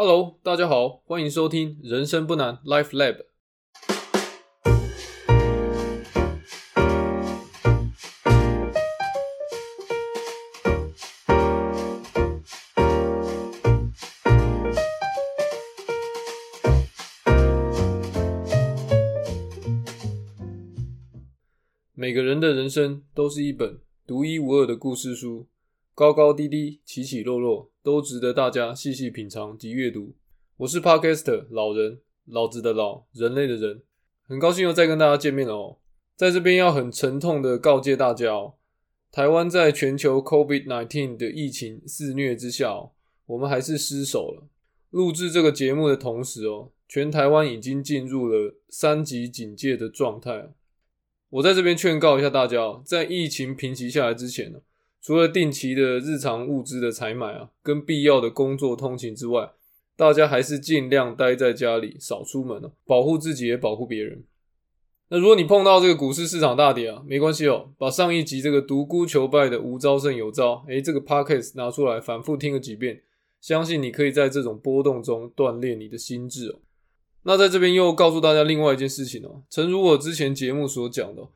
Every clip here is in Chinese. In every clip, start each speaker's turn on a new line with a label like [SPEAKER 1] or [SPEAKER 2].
[SPEAKER 1] Hello，大家好，欢迎收听人生不难 Life Lab。每个人的人生都是一本独一无二的故事书，高高低低，起起落落，都值得大家细细品尝及阅读。我是 Podcaster 老人，老子的老，人类的人，很高兴又再跟大家见面了哦。在这边要很沉痛的告诫大家哦，台湾在全球 COVID-19 的疫情肆虐之下哦，我们还是失守了。录制这个节目的同时哦，全台湾已经进入了三级警戒的状态。我在这边劝告一下大家，在疫情平息下来之前呢，除了定期的日常物资的采买啊，跟必要的工作通勤之外，大家还是尽量待在家里，少出门哦，保护自己也保护别人。那如果你碰到这个股市市场大跌啊，没关系哦，把上一集这个独孤求败的无招胜有招，诶，这个 podcast 拿出来反复听个几遍，相信你可以在这种波动中锻炼你的心智哦。那在这边又告诉大家另外一件事情哦，诚如我之前节目所讲的，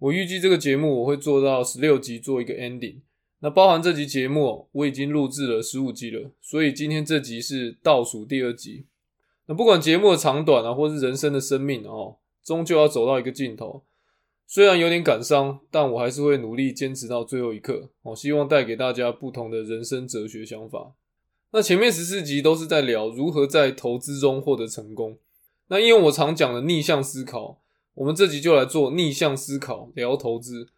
[SPEAKER 1] 我预计这个节目我会做到十六集做一个 ending。那包含这集节目，我已经录制了十五集了，所以今天这集是倒数第二集。那不管节目的长短啊，或是人生的生命哦，终究要走到一个尽头。虽然有点感伤，但我还是会努力坚持到最后一刻。我希望带给大家不同的人生哲学想法。那前面十四集都是在聊如何在投资中获得成功。那因为我常讲的逆向思考，我们这集就来做逆向思考，聊投资。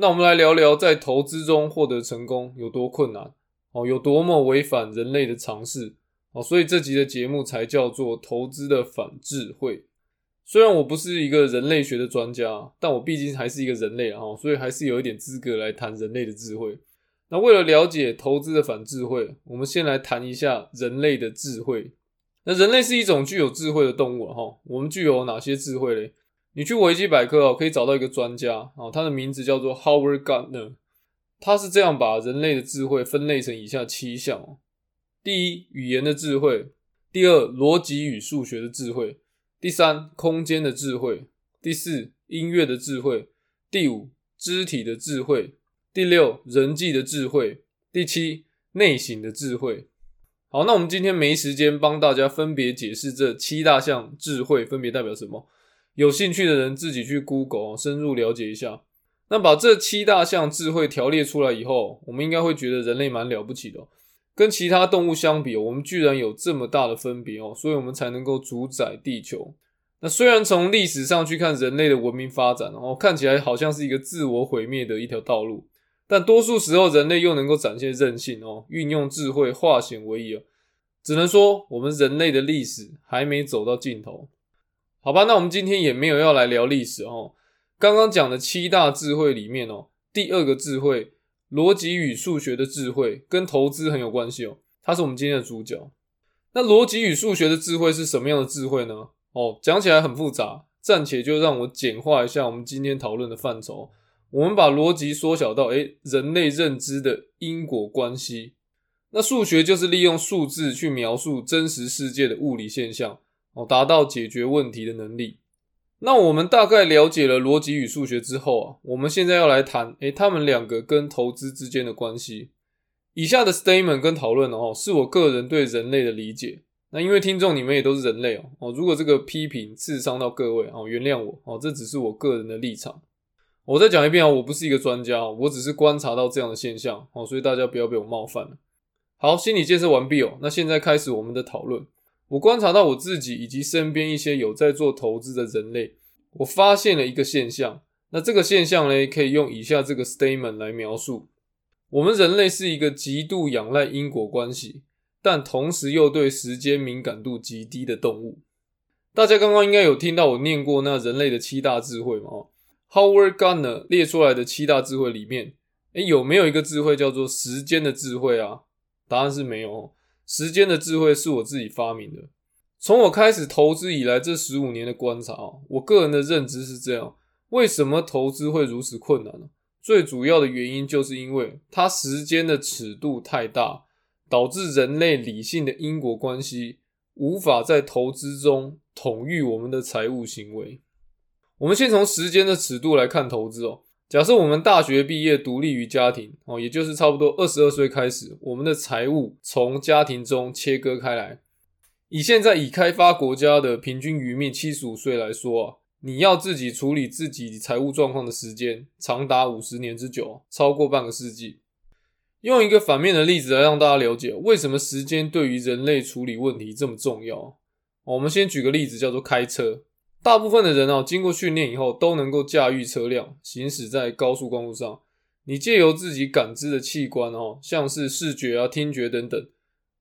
[SPEAKER 1] 那我们来聊聊在投资中获得成功有多困难哦，有多么违反人类的常识哦，所以这集的节目才叫做投资的反智慧。虽然我不是一个人类学的专家，但我毕竟还是一个人类啊，所以还是有一点资格来谈人类的智慧。那为了了解投资的反智慧，我们先来谈一下人类的智慧。那人类是一种具有智慧的动物哈。我们具有哪些智慧嘞？你去维基百科哦，可以找到一个专家啊，他的名字叫做 Howard Gardner。他是这样把人类的智慧分类成以下七项哦：第一，语言的智慧；第二，逻辑与数学的智慧；第三，空间的智慧；第四，音乐的智慧；第五，肢体的智慧；第六，人际的智慧；第七，内省的智慧。好，那我们今天没时间帮大家分别解释这七大项智慧分别代表什么。有兴趣的人自己去 Google 深入了解一下。那把这七大项智慧条列出来以后，我们应该会觉得人类蛮了不起的。跟其他动物相比，我们居然有这么大的分别哦，所以我们才能够主宰地球。那虽然从历史上去看，人类的文明发展哦，看起来好像是一个自我毁灭的一条道路。但多数时候，人类又能够展现韧性哦，运用智慧化险为夷只能说，我们人类的历史还没走到尽头。好吧，那我们今天也没有要来聊历史哦。刚刚讲的七大智慧里面哦，第二个智慧——逻辑与数学的智慧，跟投资很有关系哦。它是我们今天的主角。那逻辑与数学的智慧是什么样的智慧呢？哦，讲起来很复杂，暂且就让我简化一下我们今天讨论的范畴。我们把逻辑缩小到，诶，人类认知的因果关系。那数学就是利用数字去描述真实世界的物理现象，哦，达到解决问题的能力。那我们大概了解了逻辑与数学之后啊，我们现在要来谈，诶，他们两个跟投资之间的关系。以下的 statement 跟讨论哦，是我个人对人类的理解。那因为听众你们也都是人类哦，哦，如果这个批评刺伤到各位哦，原谅我哦，这只是我个人的立场。我再讲一遍啊，我不是一个专家，我只是观察到这样的现象哦，所以大家不要被我冒犯了。好，心理建设完毕哦，那现在开始我们的讨论。我观察到我自己以及身边一些有在做投资的人类，我发现了一个现象。那这个现象呢，可以用以下这个 statement 来描述：我们人类是一个极度仰赖因果关系，但同时又对时间敏感度极低的动物。大家刚刚应该有听到我念过那人类的七大智慧嘛？Howard Gardner 列出来的七大智慧里面，诶，有没有一个智慧叫做时间的智慧啊？答案是没有。时间的智慧是我自己发明的。从我开始投资以来，这十五年的观察，我个人的认知是这样：为什么投资会如此困难呢？最主要的原因就是因为它时间的尺度太大，导致人类理性的因果关系无法在投资中统御我们的财务行为。我们先从时间的尺度来看投资哦。假设我们大学毕业，独立于家庭哦，也就是差不多二十二岁开始，我们的财务从家庭中切割开来。以现在已开发国家的平均余命七十五岁来说啊，你要自己处理自己财务状况的时间长达五十年之久，超过半个世纪。用一个反面的例子来让大家了解为什么时间对于人类处理问题这么重要。我们先举个例子，叫做开车。大部分的人哦，经过训练以后都能够驾驭车辆行驶在高速公路上。你借由自己感知的器官哦，像是视觉啊、听觉等等，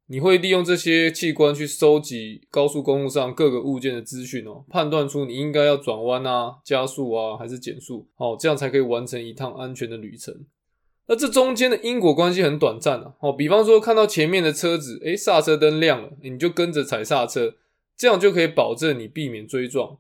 [SPEAKER 1] 你会利用这些器官去收集高速公路上各个物件的资讯哦，判断出你应该要转弯啊、加速啊还是减速，哦，这样才可以完成一趟安全的旅程。那这中间的因果关系很短暂啊，哦，比方说看到前面的车子，诶，刹车灯亮了，你就跟着踩刹车，这样就可以保证你避免追撞。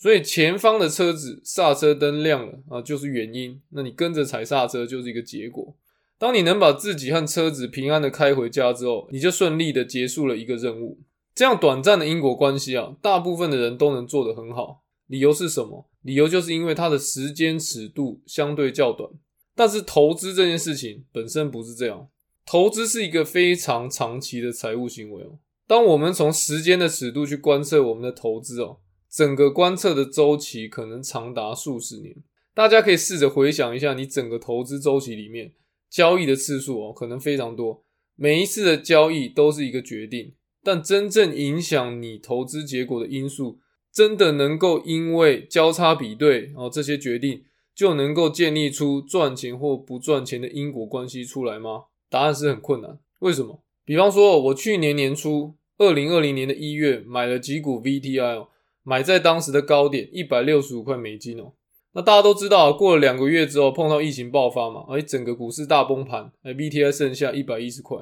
[SPEAKER 1] 所以前方的车子刹车灯亮了啊，就是原因。那你跟着踩刹车就是一个结果。当你能把自己和车子平安的开回家之后，你就顺利的结束了一个任务。这样短暂的因果关系啊，大部分的人都能做得很好。理由是什么？理由就是因为它的时间尺度相对较短。但是投资这件事情本身不是这样，投资是一个非常长期的财务行为哦。当我们从时间的尺度去观测我们的投资哦。整个观测的周期可能长达数十年，大家可以试着回想一下，你整个投资周期里面交易的次数哦，可能非常多，每一次的交易都是一个决定，但真正影响你投资结果的因素，真的能够因为交叉比对哦这些决定就能够建立出赚钱或不赚钱的因果关系出来吗？答案是很困难。为什么？比方说，我去年年初，二零二零年的一月买了几股 VTI 哦。买在当时的高点一百六十五块美金哦，那大家都知道，过了两个月之后碰到疫情爆发嘛，而整个股市大崩盘，哎，BTI 剩下一百一十块。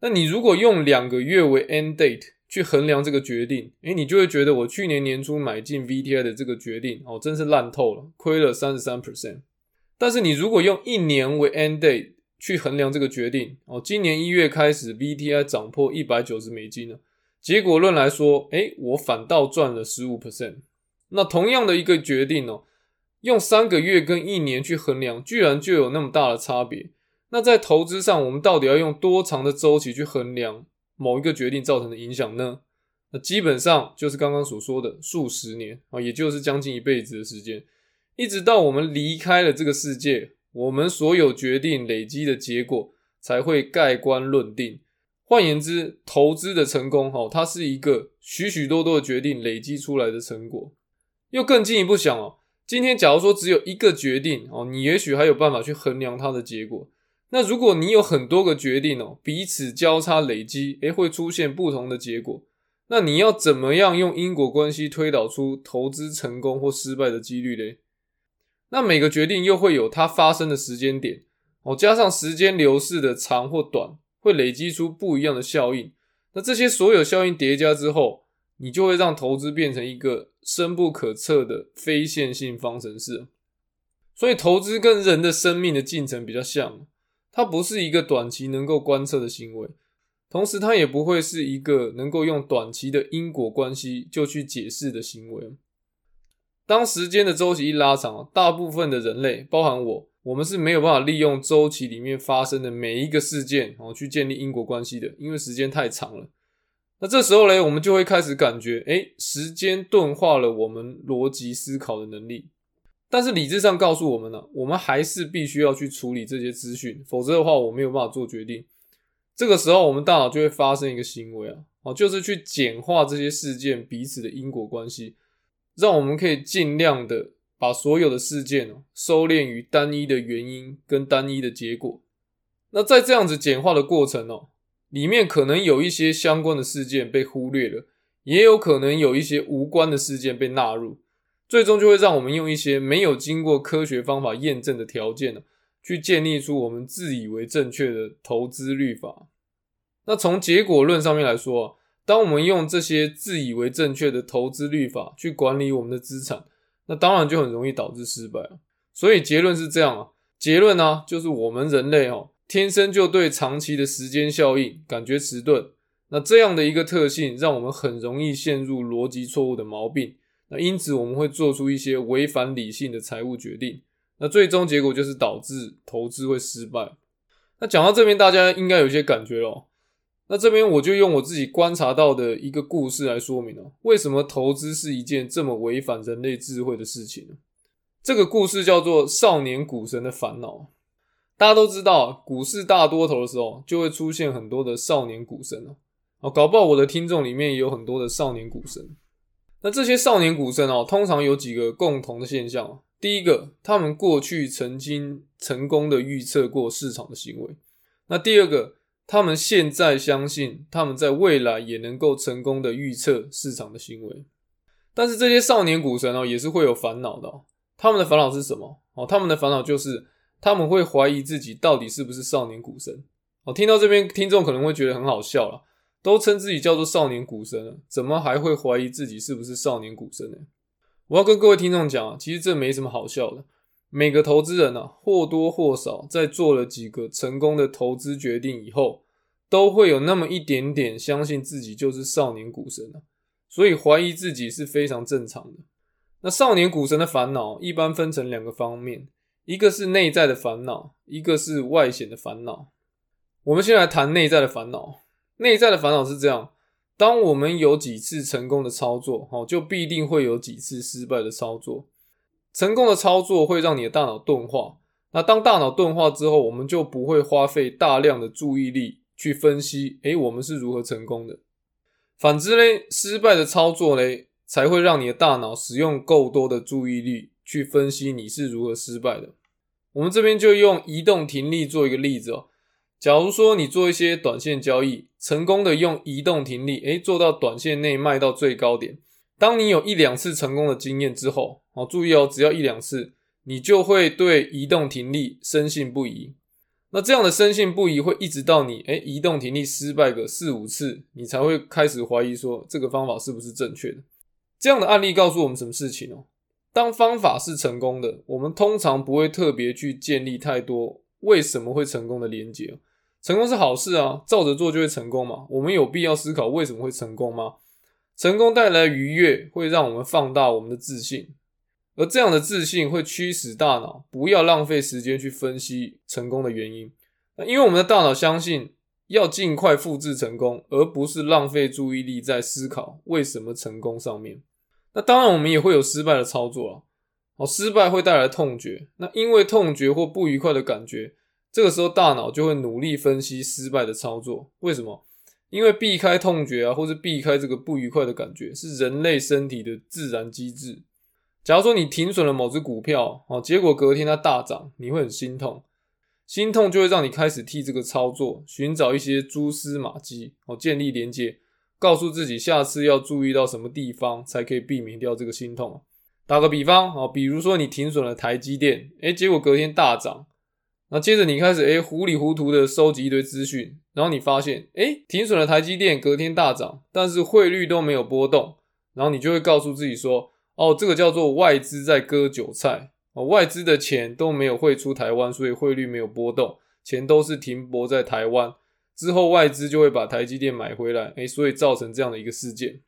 [SPEAKER 1] 那你如果用两个月为 end date 去衡量这个决定，哎，你就会觉得我去年年初买进 VTI 的这个决定哦，真是烂透了，亏了三十三 percent。但是你如果用一年为 end date 去衡量这个决定哦，今年一月开始 VTI 涨破一百九十美金了。结果论来说，哎，我反倒赚了十五 percent。那同样的一个决定哦，用三个月跟一年去衡量，居然就有那么大的差别。那在投资上，我们到底要用多长的周期去衡量某一个决定造成的影响呢？那基本上就是刚刚所说的数十年啊，也就是将近一辈子的时间，一直到我们离开了这个世界，我们所有决定累积的结果才会盖棺论定。换言之，投资的成功，哈，它是一个许许多多的决定累积出来的成果。又更进一步想哦，今天假如说只有一个决定哦，你也许还有办法去衡量它的结果。那如果你有很多个决定哦，彼此交叉累积，诶，会出现不同的结果。那你要怎么样用因果关系推导出投资成功或失败的几率嘞？那每个决定又会有它发生的时间点哦，加上时间流逝的长或短。会累积出不一样的效应，那这些所有效应叠加之后，你就会让投资变成一个深不可测的非线性方程式。所以，投资跟人的生命的进程比较像，它不是一个短期能够观测的行为，同时它也不会是一个能够用短期的因果关系就去解释的行为。当时间的周期一拉长，大部分的人类，包含我。我们是没有办法利用周期里面发生的每一个事件哦去建立因果关系的，因为时间太长了。那这时候嘞，我们就会开始感觉，哎，时间钝化了我们逻辑思考的能力。但是理智上告诉我们呢，我们还是必须要去处理这些资讯，否则的话，我没有办法做决定。这个时候，我们大脑就会发生一个行为啊，哦，就是去简化这些事件彼此的因果关系，让我们可以尽量的。把所有的事件哦收敛于单一的原因跟单一的结果。那在这样子简化的过程哦，里面可能有一些相关的事件被忽略了，也有可能有一些无关的事件被纳入，最终就会让我们用一些没有经过科学方法验证的条件呢，去建立出我们自以为正确的投资律法。那从结果论上面来说，当我们用这些自以为正确的投资律法去管理我们的资产。那当然就很容易导致失败了。所以结论是这样啊，结论呢就是我们人类哦天生就对长期的时间效应感觉迟钝，那这样的一个特性，让我们很容易陷入逻辑错误的毛病。那因此我们会做出一些违反理性的财务决定。那最终结果就是导致投资会失败。那讲到这边，大家应该有些感觉咯。那这边我就用我自己观察到的一个故事来说明哦，为什么投资是一件这么违反人类智慧的事情呢？这个故事叫做《少年股神的烦恼》。大家都知道，股市大多头的时候，就会出现很多的少年股神哦。搞不好我的听众里面也有很多的少年股神。那这些少年股神哦，通常有几个共同的现象。第一个，他们过去曾经成功的预测过市场的行为。那第二个，他们现在相信他们在未来也能够成功的预测市场的行为。但是这些少年股神哦，也是会有烦恼的。他们的烦恼是什么？哦，他们的烦恼就是他们会怀疑自己到底是不是少年股神。哦，听到这边，听众可能会觉得很好笑了。都称自己叫做少年股神了，怎么还会怀疑自己是不是少年股神呢？我要跟各位听众讲啊，其实这没什么好笑的。每个投资人呢，或多或少在做了几个成功的投资决定以后，都会有那么一点点相信自己就是少年股神了，所以怀疑自己是非常正常的。那少年股神的烦恼一般分成两个方面，一个是内在的烦恼，一个是外显的烦恼。我们先来谈内在的烦恼。内在的烦恼是这样：当我们有几次成功的操作，哦，就必定会有几次失败的操作。成功的操作会让你的大脑钝化，那当大脑钝化之后，我们就不会花费大量的注意力去分析，诶，我们是如何成功的。反之嘞，失败的操作嘞，才会让你的大脑使用够多的注意力去分析你是如何失败的。我们这边就用移动停利做一个例子哦。假如说你做一些短线交易，成功的用移动停利，诶，做到短线内卖到最高点。当你有一两次成功的经验之后，好，注意哦，只要一两次，你就会对移动停力深信不疑。那这样的深信不疑会一直到你，诶，移动停力失败个四五次，你才会开始怀疑说这个方法是不是正确的。这样的案例告诉我们什么事情哦？当方法是成功的，我们通常不会特别去建立太多为什么会成功的连接。成功是好事啊，照着做就会成功嘛。我们有必要思考为什么会成功吗？成功带来愉悦，会让我们放大我们的自信，而这样的自信会驱使大脑不要浪费时间去分析成功的原因。那因为我们的大脑相信要尽快复制成功，而不是浪费注意力在思考为什么成功上面。那当然，我们也会有失败的操作啊。好，失败会带来痛觉，那因为痛觉或不愉快的感觉。这个时候，大脑就会努力分析失败的操作。为什么？因为避开痛觉啊，或是避开这个不愉快的感觉，是人类身体的自然机制。假如说你停损了某只股票，哦，结果隔天它大涨，你会很心痛，心痛就会让你开始替这个操作寻找一些蛛丝马迹，哦，建立连接，告诉自己下次要注意到什么地方，才可以避免掉这个心痛。打个比方，哦，比如说你停损了台积电，诶，结果隔天大涨。那接着你开始诶糊里糊涂的收集一堆资讯，然后你发现诶停损了台积电隔天大涨，但是汇率都没有波动，然后你就会告诉自己说，哦这个叫做外资在割韭菜，哦外资的钱都没有汇出台湾，所以汇率没有波动，钱都是停泊在台湾，之后外资就会把台积电买回来，诶所以造成这样的一个事件。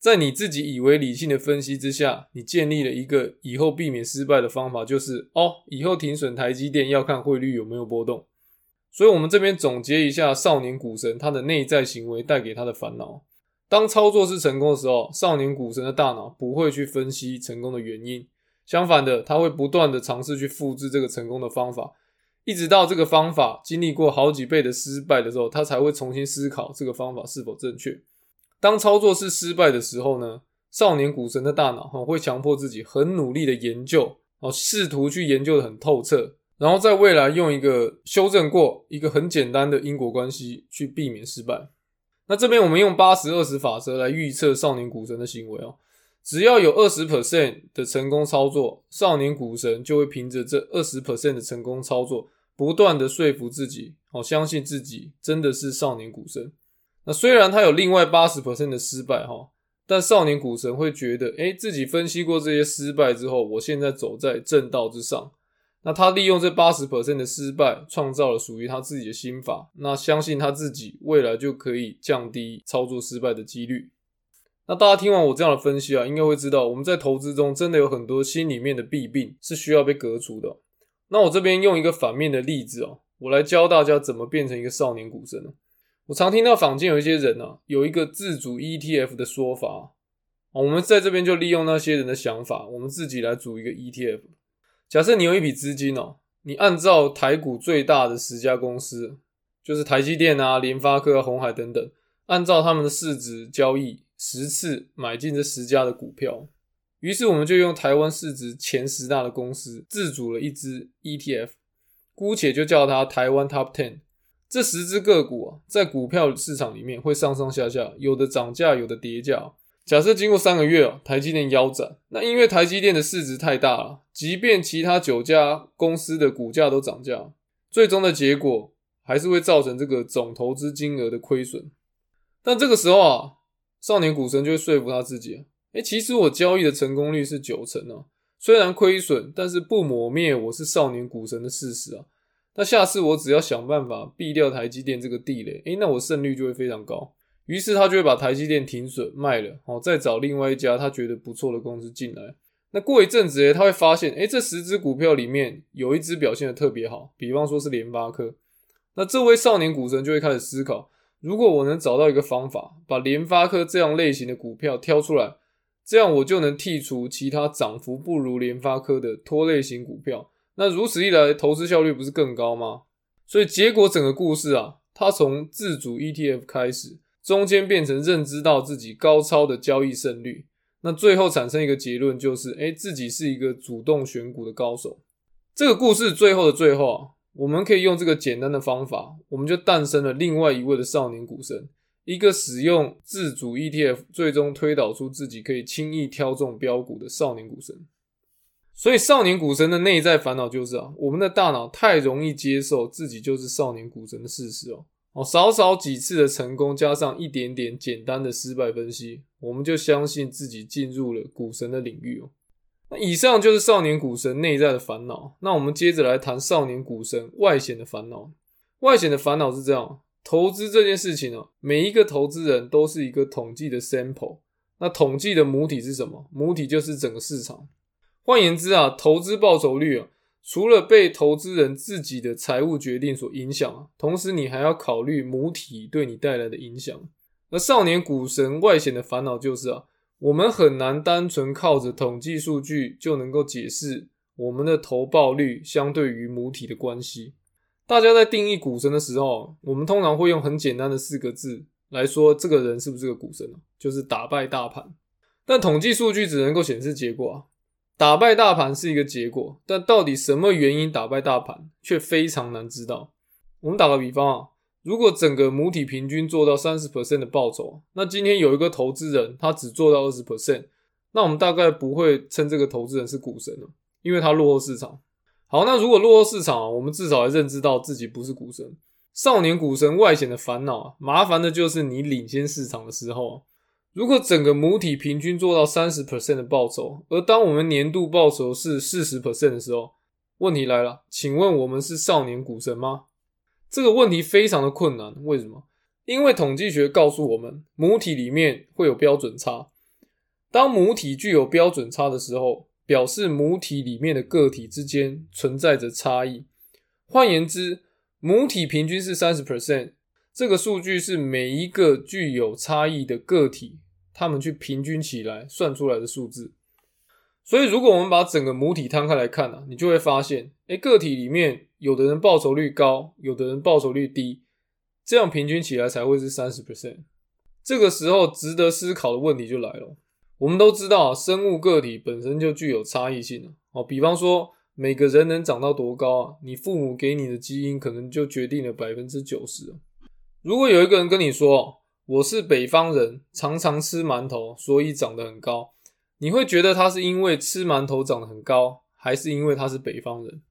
[SPEAKER 1] 在你自己以为理性的分析之下，你建立了一个以后避免失败的方法，就是哦，以后停损台积电要看汇率有没有波动。所以，我们这边总结一下，少年股神他的内在行为带给他的烦恼。当操作是成功的时候，少年股神的大脑不会去分析成功的原因，相反的，他会不断的尝试去复制这个成功的方法，一直到这个方法经历过好几倍的失败的时候，他才会重新思考这个方法是否正确。当操作是失败的时候呢，少年股神的大脑哈会强迫自己很努力的研究哦，试图去研究的很透彻，然后在未来用一个修正过一个很简单的因果关系去避免失败。那这边我们用八十二十法则来预测少年股神的行为哦，只要有二十 percent 的成功操作，少年股神就会凭着这二十 percent 的成功操作，不断的说服自己哦，相信自己真的是少年股神。那虽然他有另外八十 percent 的失败哈，但少年股神会觉得，哎，自己分析过这些失败之后，我现在走在正道之上，那他利用这八十 percent 的失败，创造了属于他自己的心法。那相信他自己未来就可以降低操作失败的几率。那大家听完我这样的分析啊，应该会知道我们在投资中真的有很多心里面的弊病是需要被革除的。那我这边用一个反面的例子哦，我来教大家怎么变成一个少年股神我常听到坊间有一些人啊，有一个自主 ETF 的说法我们在这边就利用那些人的想法，我们自己来组一个 ETF。假设你有一笔资金哦，你按照台股最大的十家公司，就是台积电啊、联发科、红海等等，按照他们的市值交易十次买进这十家的股票。于是我们就用台湾市值前十大的公司自组了一支 ETF，姑且就叫它台湾 Top Ten。这十只个股啊，在股票市场里面会上上下下，有的涨价，有的跌价。假设经过三个月哦，台积电腰斩，那因为台积电的市值太大了，即便其他九家公司的股价都涨价，最终的结果还是会造成这个总投资金额的亏损。但这个时候啊，少年股神就会说服他自己：，哎，其实我交易的成功率是九成啊，虽然亏损，但是不抹灭我是少年股神的事实啊。那下次我只要想办法避掉台积电这个地雷，诶，那我胜率就会非常高。于是他就会把台积电停损卖了，哦，再找另外一家他觉得不错的公司进来。那过一阵子，诶，他会发现，诶，这十只股票里面有一只表现的特别好，比方说是联发科。那这位少年股神就会开始思考：如果我能找到一个方法，把联发科这样类型的股票挑出来，这样我就能剔除其他涨幅不如联发科的拖累型股票。那如此一来，投资效率不是更高吗？所以结果整个故事啊，他从自主 ETF 开始。中间变成认知到自己高超的交易胜率，那最后产生一个结论就是，哎，自己是一个主动选股的高手。这个故事最后的最后啊，我们可以用这个简单的方法，我们就诞生了另外一位的少年股神，一个使用自主 ETF 最终推导出自己可以轻易挑中标股的少年股神。所以，少年股神的内在烦恼就是啊，我们的大脑太容易接受自己就是少年股神的事实哦。哦，少少几次的成功，加上一点点简单的失败分析，我们就相信自己进入了股神的领域哦。那以上就是少年股神内在的烦恼。那我们接着来谈少年股神外显的烦恼。外显的烦恼是这样：投资这件事情呢，每一个投资人都是一个统计的 sample。那统计的母体是什么？母体就是整个市场。换言之啊，投资报酬率啊。除了被投资人自己的财务决定所影响啊同时你还要考虑母体对你带来的影响。而少年股神外显的烦恼就是啊，我们很难单纯靠着统计数据就能够解释我们的投报率相对于母体的关系。大家在定义股神的时候，我们通常会用很简单的四个字来说这个人是不是个股神就是打败大盘。但统计数据只能够显示结果啊。打败大盘是一个结果，但到底什么原因打败大盘，却非常难知道。我们打个比方啊，如果整个母体平均做到三十 percent 的报酬，那今天有一个投资人他只做到二十 percent，那我们大概不会称这个投资人是股神了，因为他落后市场。好，那如果落后市场，我们至少还认知到自己不是股神。少年股神外显的烦恼啊，麻烦的就是你领先市场的时候。如果整个母体平均做到三十 percent 的报酬，而当我们年度报酬是四十 percent 的时候，问题来了，请问我们是少年股神吗？这个问题非常的困难，为什么？因为统计学告诉我们，母体里面会有标准差。当母体具有标准差的时候，表示母体里面的个体之间存在着差异。换言之，母体平均是三十 percent。这个数据是每一个具有差异的个体，他们去平均起来算出来的数字。所以，如果我们把整个母体摊开来看呢，你就会发现，哎，个体里面有的人报酬率高，有的人报酬率低，这样平均起来才会是三十 percent。这个时候，值得思考的问题就来了。我们都知道，生物个体本身就具有差异性哦，比方说，每个人能长到多高啊？你父母给你的基因可能就决定了百分之九十。如果有一个人跟你说我是北方人，常常吃馒头，所以长得很高，你会觉得他是因为吃馒头长得很高，还是因为他是北方人？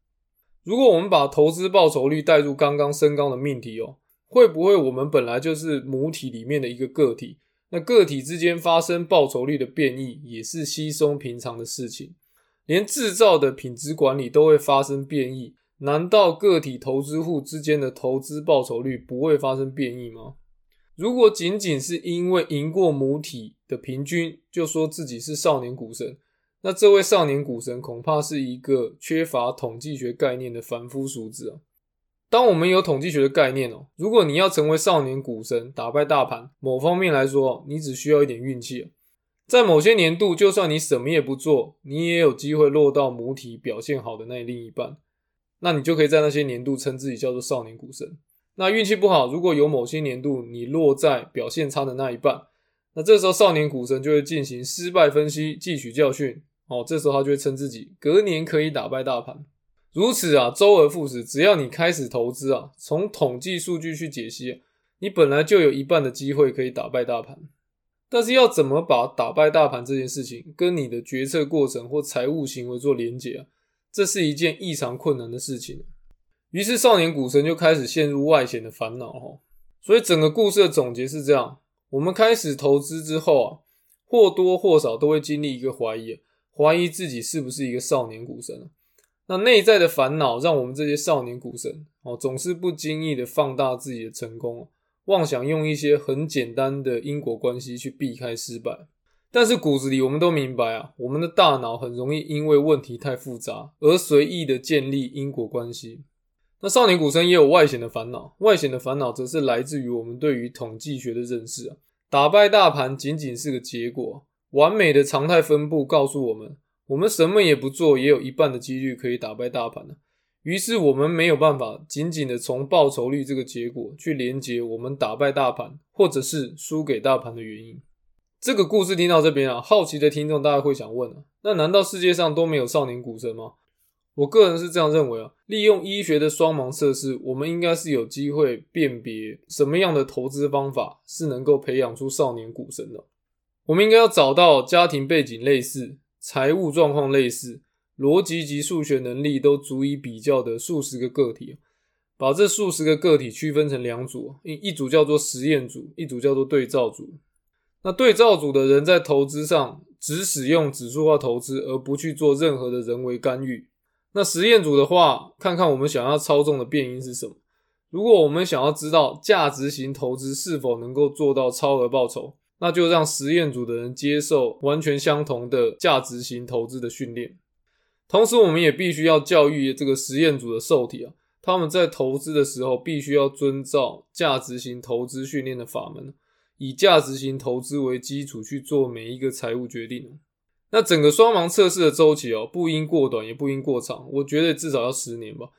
[SPEAKER 1] 如果我们把投资报酬率带入刚刚升高的命题哦，会不会我们本来就是母体里面的一个个体？那个体之间发生报酬率的变异，也是稀松平常的事情。连制造的品质管理都会发生变异，难道个体投资户之间的投资报酬率不会发生变异吗？如果仅仅是因为赢过母体的平均，就说自己是少年股神，那这位少年股神恐怕是一个缺乏统计学概念的凡夫俗子啊！当我们有统计学的概念哦，如果你要成为少年股神，打败大盘，某方面来说，你只需要一点运气。在某些年度，就算你什么也不做，你也有机会落到母体表现好的那另一半，那你就可以在那些年度称自己叫做少年股神。那运气不好，如果有某些年度你落在表现差的那一半，那这时候少年股神就会进行失败分析，汲取教训。哦，这时候他就会称自己隔年可以打败大盘。如此啊，周而复始，只要你开始投资啊，从统计数据去解析，你本来就有一半的机会可以打败大盘。但是要怎么把打败大盘这件事情跟你的决策过程或财务行为做连结啊？这是一件异常困难的事情。于是少年股神就开始陷入外显的烦恼哈。所以整个故事的总结是这样：我们开始投资之后啊，或多或少都会经历一个怀疑，怀疑自己是不是一个少年股神那内在的烦恼让我们这些少年股神哦，总是不经意的放大自己的成功妄想用一些很简单的因果关系去避开失败，但是骨子里我们都明白啊，我们的大脑很容易因为问题太复杂而随意的建立因果关系。那少年股神也有外显的烦恼，外显的烦恼则是来自于我们对于统计学的认识啊。打败大盘仅仅是个结果，完美的常态分布告诉我们，我们什么也不做，也有一半的几率可以打败大盘呢。于是我们没有办法仅仅的从报酬率这个结果去连接我们打败大盘或者是输给大盘的原因。这个故事听到这边啊，好奇的听众大家会想问啊，那难道世界上都没有少年股神吗？我个人是这样认为啊，利用医学的双盲测试，我们应该是有机会辨别什么样的投资方法是能够培养出少年股神的。我们应该要找到家庭背景类似、财务状况类似。逻辑及数学能力都足以比较的数十个个体，把这数十个个体区分成两组，一一组叫做实验组，一组叫做对照组。那对照组的人在投资上只使用指数化投资，而不去做任何的人为干预。那实验组的话，看看我们想要操纵的变因是什么。如果我们想要知道价值型投资是否能够做到超额报酬，那就让实验组的人接受完全相同的价值型投资的训练。同时，我们也必须要教育这个实验组的受体啊，他们在投资的时候必须要遵照价值型投资训练的法门，以价值型投资为基础去做每一个财务决定。那整个双盲测试的周期哦，不应过短，也不应过长，我觉得至少要十年吧。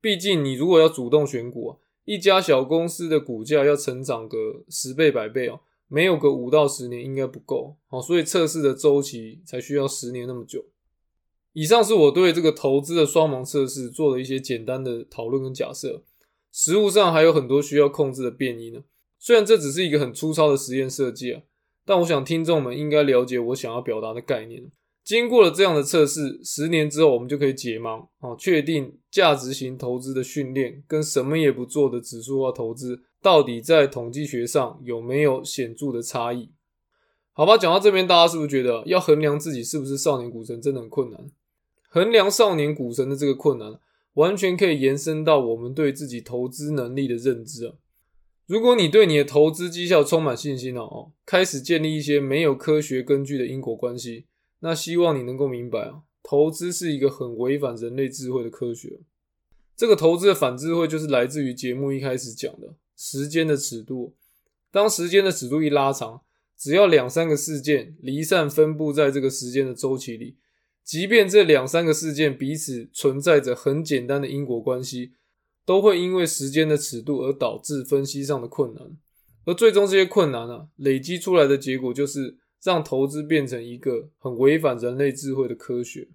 [SPEAKER 1] 毕竟你如果要主动选股啊，一家小公司的股价要成长个十倍、百倍哦，没有个五到十年应该不够。好，所以测试的周期才需要十年那么久。以上是我对这个投资的双盲测试做了一些简单的讨论跟假设，实物上还有很多需要控制的变异呢。虽然这只是一个很粗糙的实验设计啊，但我想听众们应该了解我想要表达的概念。经过了这样的测试，十年之后我们就可以解盲啊，确定价值型投资的训练跟什么也不做的指数化投资到底在统计学上有没有显著的差异？好吧，讲到这边，大家是不是觉得要衡量自己是不是少年股神真的很困难？衡量少年股神的这个困难，完全可以延伸到我们对自己投资能力的认知啊。如果你对你的投资绩效充满信心了哦，开始建立一些没有科学根据的因果关系，那希望你能够明白啊，投资是一个很违反人类智慧的科学。这个投资的反智慧就是来自于节目一开始讲的时间的尺度。当时间的尺度一拉长，只要两三个事件离散分布在这个时间的周期里。即便这两三个事件彼此存在着很简单的因果关系，都会因为时间的尺度而导致分析上的困难，而最终这些困难啊累积出来的结果，就是让投资变成一个很违反人类智慧的科学。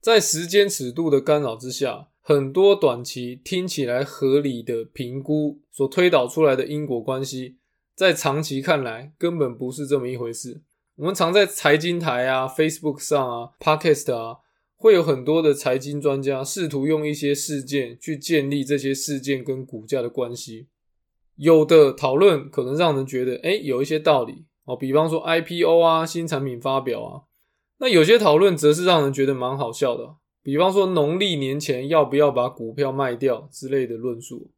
[SPEAKER 1] 在时间尺度的干扰之下，很多短期听起来合理的评估所推导出来的因果关系，在长期看来根本不是这么一回事。我们常在财经台啊、Facebook 上啊、Podcast 啊，会有很多的财经专家试图用一些事件去建立这些事件跟股价的关系。有的讨论可能让人觉得，哎，有一些道理哦。比方说 IPO 啊、新产品发表啊，那有些讨论则是让人觉得蛮好笑的，比方说农历年前要不要把股票卖掉之类的论述。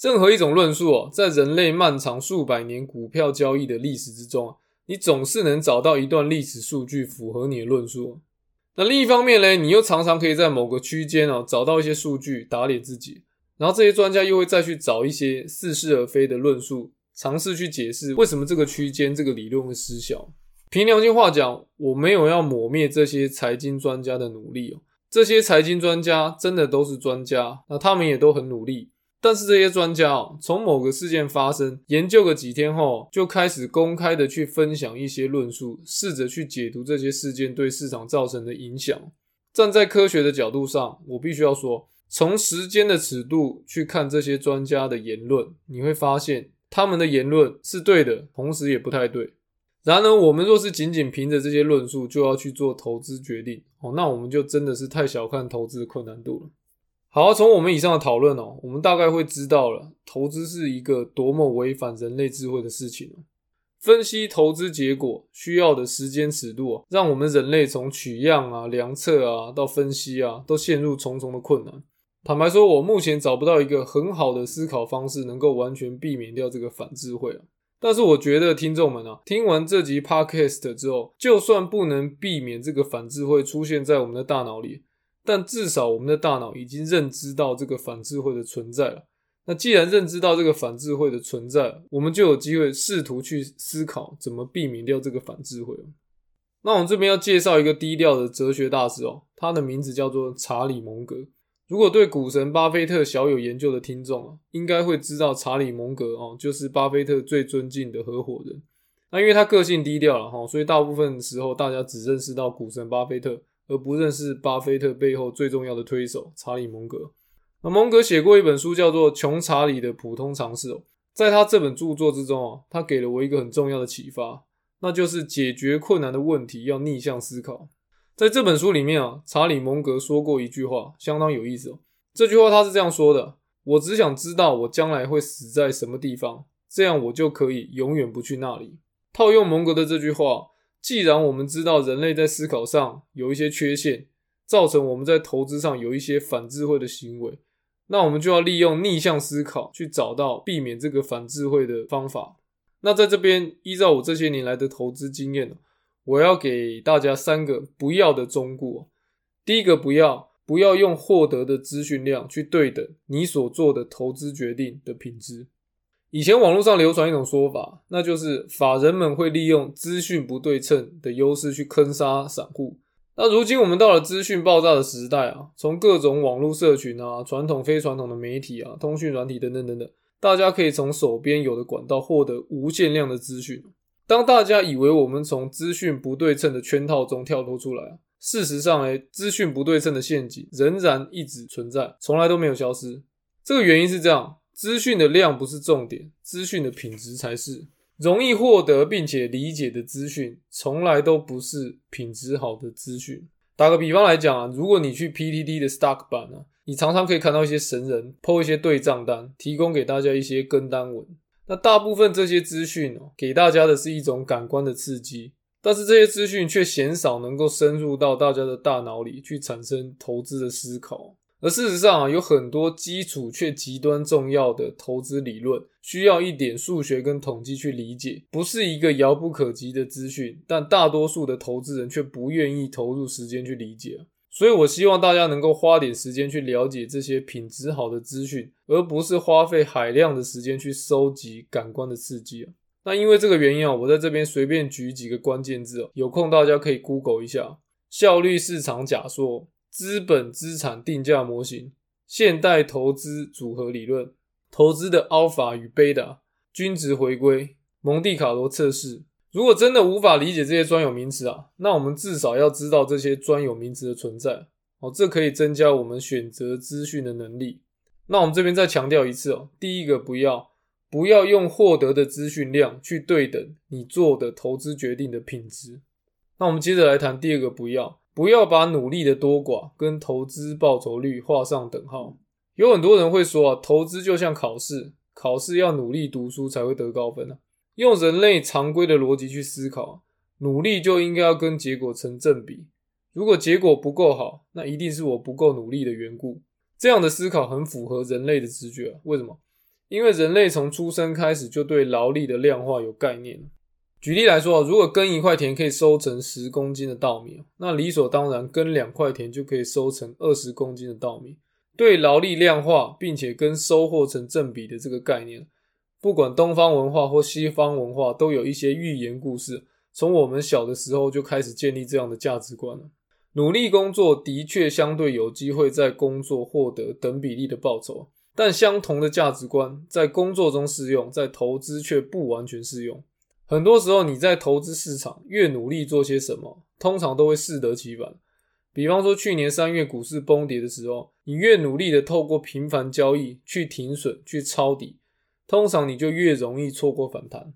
[SPEAKER 1] 任何一种论述哦，在人类漫长数百年股票交易的历史之中，你总是能找到一段历史数据符合你的论述。那另一方面呢，你又常常可以在某个区间哦找到一些数据打脸自己，然后这些专家又会再去找一些似是而非的论述，尝试去解释为什么这个区间这个理论会失效。凭良心话讲，我没有要抹灭这些财经专家的努力哦，这些财经专家真的都是专家，那他们也都很努力。但是这些专家哦，从某个事件发生研究个几天后，就开始公开的去分享一些论述，试着去解读这些事件对市场造成的影响。站在科学的角度上，我必须要说，从时间的尺度去看这些专家的言论，你会发现他们的言论是对的，同时也不太对。然而，我们若是仅仅凭着这些论述就要去做投资决定哦，那我们就真的是太小看投资的困难度了。好，从我们以上的讨论哦，我们大概会知道了，投资是一个多么违反人类智慧的事情分析投资结果需要的时间尺度，让我们人类从取样啊、量测啊到分析啊，都陷入重重的困难。坦白说，我目前找不到一个很好的思考方式，能够完全避免掉这个反智慧啊但是，我觉得听众们啊，听完这集 podcast 之后，就算不能避免这个反智慧出现在我们的大脑里。但至少我们的大脑已经认知到这个反智慧的存在了。那既然认知到这个反智慧的存在，我们就有机会试图去思考怎么避免掉这个反智慧那我们这边要介绍一个低调的哲学大师哦，他的名字叫做查理蒙格。如果对股神巴菲特小有研究的听众啊，应该会知道查理蒙格哦，就是巴菲特最尊敬的合伙人。那因为他个性低调了哈，所以大部分时候大家只认识到股神巴菲特。而不认识巴菲特背后最重要的推手查理蒙格。那蒙格写过一本书，叫做《穷查理的普通常识》。在他这本著作之中啊，他给了我一个很重要的启发，那就是解决困难的问题要逆向思考。在这本书里面啊，查理蒙格说过一句话，相当有意思哦。这句话他是这样说的：“我只想知道我将来会死在什么地方，这样我就可以永远不去那里。”套用蒙格的这句话。既然我们知道人类在思考上有一些缺陷，造成我们在投资上有一些反智慧的行为，那我们就要利用逆向思考去找到避免这个反智慧的方法。那在这边，依照我这些年来的投资经验我要给大家三个不要的忠告。第一个，不要不要用获得的资讯量去对等你所做的投资决定的品质。以前网络上流传一种说法，那就是法人们会利用资讯不对称的优势去坑杀散户。那如今我们到了资讯爆炸的时代啊，从各种网络社群啊、传统非传统的媒体啊、通讯软体等等等等，大家可以从手边有的管道获得无限量的资讯。当大家以为我们从资讯不对称的圈套中跳脱出来，事实上，哎，资讯不对称的陷阱仍然一直存在，从来都没有消失。这个原因是这样。资讯的量不是重点，资讯的品质才是。容易获得并且理解的资讯，从来都不是品质好的资讯。打个比方来讲啊，如果你去 PTT 的 Stock 版啊，你常常可以看到一些神人 PO 一些对账单，提供给大家一些跟单文。那大部分这些资讯哦，给大家的是一种感官的刺激，但是这些资讯却鲜少能够深入到大家的大脑里去产生投资的思考。而事实上啊，有很多基础却极端重要的投资理论，需要一点数学跟统计去理解，不是一个遥不可及的资讯。但大多数的投资人却不愿意投入时间去理解。所以我希望大家能够花点时间去了解这些品质好的资讯，而不是花费海量的时间去收集感官的刺激啊。那因为这个原因啊，我在这边随便举几个关键字哦，有空大家可以 Google 一下效率市场假说。资本资产定价模型、现代投资组合理论、投资的 alpha 与 beta、均值回归、蒙地卡罗测试。如果真的无法理解这些专有名词啊，那我们至少要知道这些专有名词的存在哦，这可以增加我们选择资讯的能力。那我们这边再强调一次哦，第一个不要不要用获得的资讯量去对等你做的投资决定的品质。那我们接着来谈第二个不要。不要把努力的多寡跟投资报酬率画上等号。有很多人会说啊，投资就像考试，考试要努力读书才会得高分啊。用人类常规的逻辑去思考，努力就应该要跟结果成正比。如果结果不够好，那一定是我不够努力的缘故。这样的思考很符合人类的直觉啊。为什么？因为人类从出生开始就对劳力的量化有概念。举例来说，如果耕一块田可以收成十公斤的稻米，那理所当然耕两块田就可以收成二十公斤的稻米。对劳力量化，并且跟收获成正比的这个概念，不管东方文化或西方文化，都有一些寓言故事。从我们小的时候就开始建立这样的价值观了。努力工作的确相对有机会在工作获得等比例的报酬，但相同的价值观在工作中适用，在投资却不完全适用。很多时候，你在投资市场越努力做些什么，通常都会适得其反。比方说，去年三月股市崩跌的时候，你越努力的透过频繁交易去停损、去抄底，通常你就越容易错过反弹。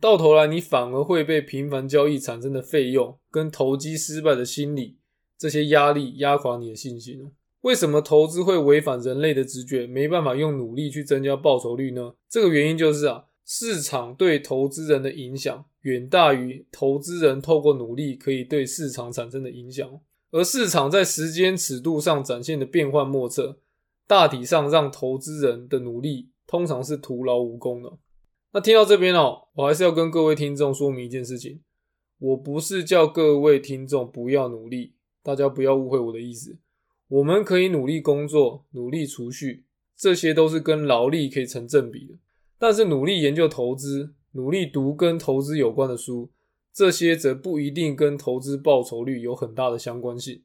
[SPEAKER 1] 到头来，你反而会被频繁交易产生的费用跟投机失败的心理这些压力压垮你的信心。为什么投资会违反人类的直觉，没办法用努力去增加报酬率呢？这个原因就是啊。市场对投资人的影响远大于投资人透过努力可以对市场产生的影响，而市场在时间尺度上展现的变幻莫测，大体上让投资人的努力通常是徒劳无功的。那听到这边哦，我还是要跟各位听众说明一件事情：我不是叫各位听众不要努力，大家不要误会我的意思。我们可以努力工作、努力储蓄，这些都是跟劳力可以成正比的。但是努力研究投资，努力读跟投资有关的书，这些则不一定跟投资报酬率有很大的相关性。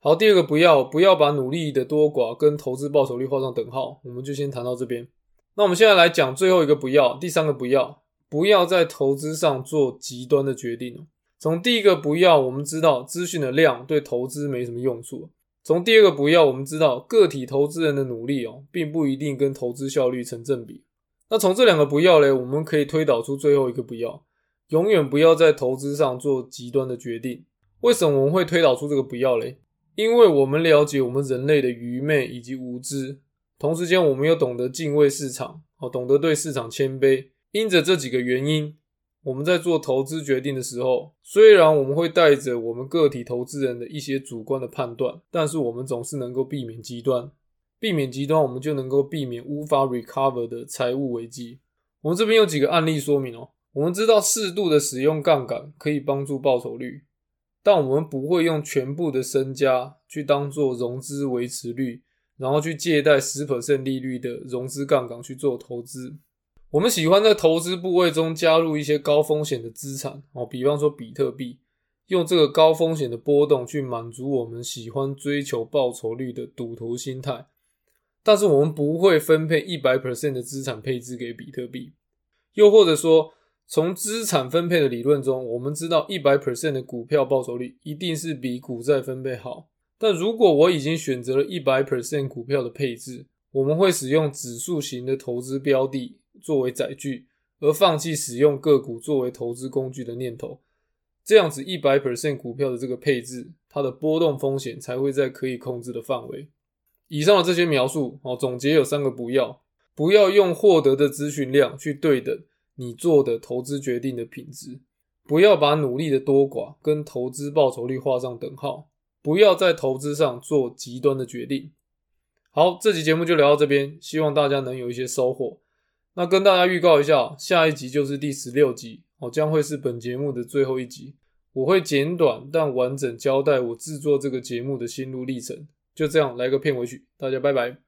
[SPEAKER 1] 好，第二个不要不要把努力的多寡跟投资报酬率画上等号，我们就先谈到这边。那我们现在来讲最后一个不要，第三个不要，不要在投资上做极端的决定。从第一个不要，我们知道资讯的量对投资没什么用处。从第二个不要，我们知道个体投资人的努力哦，并不一定跟投资效率成正比。那从这两个不要嘞，我们可以推导出最后一个不要，永远不要在投资上做极端的决定。为什么我们会推导出这个不要嘞？因为我们了解我们人类的愚昧以及无知，同时间我们又懂得敬畏市场，哦，懂得对市场谦卑。因着这几个原因，我们在做投资决定的时候，虽然我们会带着我们个体投资人的一些主观的判断，但是我们总是能够避免极端。避免极端，我们就能够避免无法 recover 的财务危机。我们这边有几个案例说明哦。我们知道适度的使用杠杆可以帮助报酬率，但我们不会用全部的身家去当做融资维持率，然后去借贷十 percent 利率的融资杠杆去做投资。我们喜欢在投资部位中加入一些高风险的资产哦，比方说比特币，用这个高风险的波动去满足我们喜欢追求报酬率的赌徒心态。但是我们不会分配一百 percent 的资产配置给比特币，又或者说，从资产分配的理论中，我们知道一百 percent 的股票报酬率一定是比股债分配好。但如果我已经选择了一百 percent 股票的配置，我们会使用指数型的投资标的作为载具，而放弃使用个股作为投资工具的念头。这样子一百 percent 股票的这个配置，它的波动风险才会在可以控制的范围。以上的这些描述，哦，总结有三个不要：不要用获得的资讯量去对等你做的投资决定的品质；不要把努力的多寡跟投资报酬率画上等号；不要在投资上做极端的决定。好，这集节目就聊到这边，希望大家能有一些收获。那跟大家预告一下，下一集就是第十六集，哦，将会是本节目的最后一集。我会简短但完整交代我制作这个节目的心路历程。就这样来个片尾曲，大家拜拜。